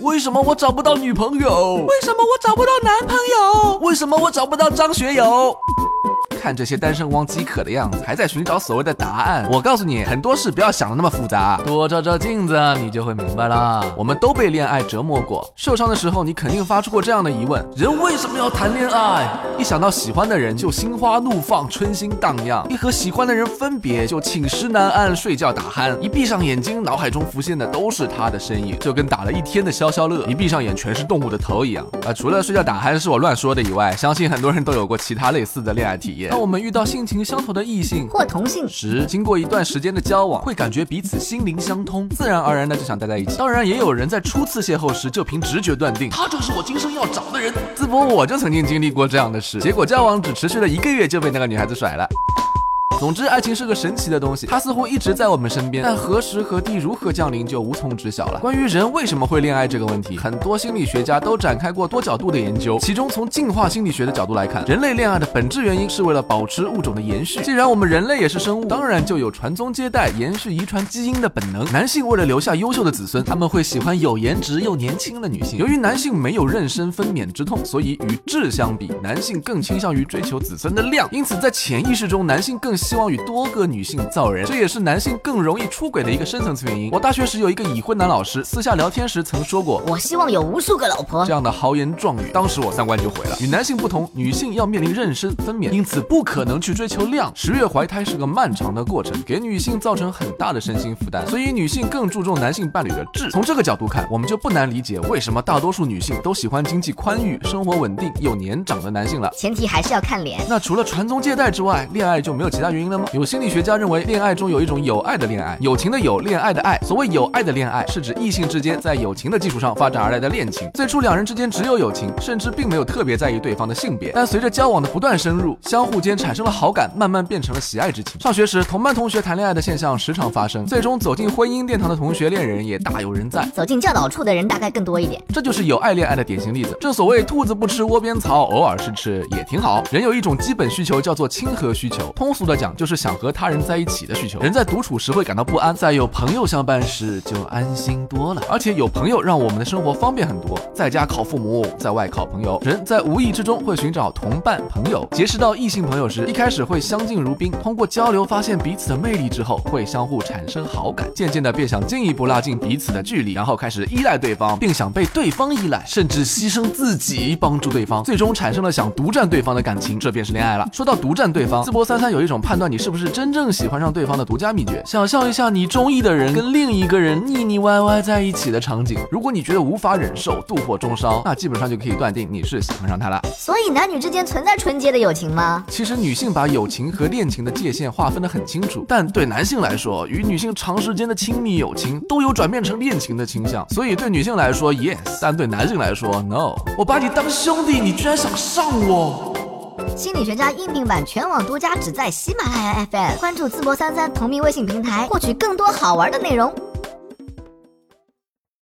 为什么我找不到女朋友？为什么我找不到男朋友？为什么我找不到张学友？看这些单身汪饥渴的样子，还在寻找所谓的答案。我告诉你，很多事不要想的那么复杂，多照照镜子，你就会明白了。我们都被恋爱折磨过，受伤的时候，你肯定发出过这样的疑问：人为什么要谈恋爱？一想到喜欢的人就心花怒放，春心荡漾；一和喜欢的人分别就寝食难安，睡觉打鼾；一闭上眼睛，脑海中浮现的都是他的身影，就跟打了一天的消消乐，一闭上眼全是动物的头一样。啊，除了睡觉打鼾是我乱说的以外，相信很多人都有过其他类似的恋爱体验。当我们遇到性情相投的异性或同性时，经过一段时间的交往，会感觉彼此心灵相通，自然而然的就想待在一起。当然，也有人在初次邂逅时就凭直觉断定，他就是我今生要找的人。淄博我就曾经经历过这样的事，结果交往只持续了一个月就被那个女孩子甩了。总之，爱情是个神奇的东西，它似乎一直在我们身边，但何时何地如何降临就无从知晓了。关于人为什么会恋爱这个问题，很多心理学家都展开过多角度的研究。其中，从进化心理学的角度来看，人类恋爱的本质原因是为了保持物种的延续。既然我们人类也是生物，当然就有传宗接代、延续遗传基因的本能。男性为了留下优秀的子孙，他们会喜欢有颜值又年轻的女性。由于男性没有妊娠分娩之痛，所以与质相比，男性更倾向于追求子孙的量。因此，在潜意识中，男性更希望与多个女性造人，这也是男性更容易出轨的一个深层次原因。我大学时有一个已婚男老师，私下聊天时曾说过：“我希望有无数个老婆。”这样的豪言壮语，当时我三观就毁了。与男性不同，女性要面临妊娠分娩，因此不可能去追求量。十月怀胎是个漫长的过程，给女性造成很大的身心负担，所以女性更注重男性伴侣的质。从这个角度看，我们就不难理解为什么大多数女性都喜欢经济宽裕、生活稳定又年长的男性了。前提还是要看脸。那除了传宗接代之外，恋爱就没有其他原因了吗？有心理学。学家认为，恋爱中有一种有爱的恋爱，友情的友，恋爱的爱。所谓有爱的恋爱，是指异性之间在友情的基础上发展而来的恋情。最初两人之间只有友情，甚至并没有特别在意对方的性别。但随着交往的不断深入，相互间产生了好感，慢慢变成了喜爱之情。上学时，同班同学谈恋爱的现象时常发生，最终走进婚姻殿堂的同学恋人也大有人在。走进教导处的人大概更多一点。这就是有爱恋爱的典型例子。正所谓兔子不吃窝边草，偶尔吃吃也挺好。人有一种基本需求叫做亲和需求，通俗的讲就是想和他人在一起的需求。人在独处时会感到不安，在有朋友相伴时就安心多了。而且有朋友让我们的生活方便很多，在家靠父母，在外靠朋友。人在无意之中会寻找同伴朋友，结识到异性朋友时，一开始会相敬如宾，通过交流发现彼此的魅力之后，会相互产生好感，渐渐的便想进一步拉近彼此的距离，然后开始依赖对方，并想被对方依赖，甚至牺牲自己帮助对方，最终产生了想独占对方的感情，这便是恋爱了。说到独占对方，淄博三三有一种判断你是不是真正喜欢上对方。的独家秘诀，想象一下你中意的人跟另一个人腻腻歪歪在一起的场景。如果你觉得无法忍受，妒火中烧，那基本上就可以断定你是喜欢上他了。所以男女之间存在纯洁的友情吗？其实女性把友情和恋情的界限划分得很清楚，但对男性来说，与女性长时间的亲密友情都有转变成恋情的倾向。所以对女性来说，yes，但对男性来说，no。我把你当兄弟，你居然想上我？心理学家音频版全网独家，只在喜马拉雅 FM。关注淄博三三同名微信平台，获取更多好玩的内容。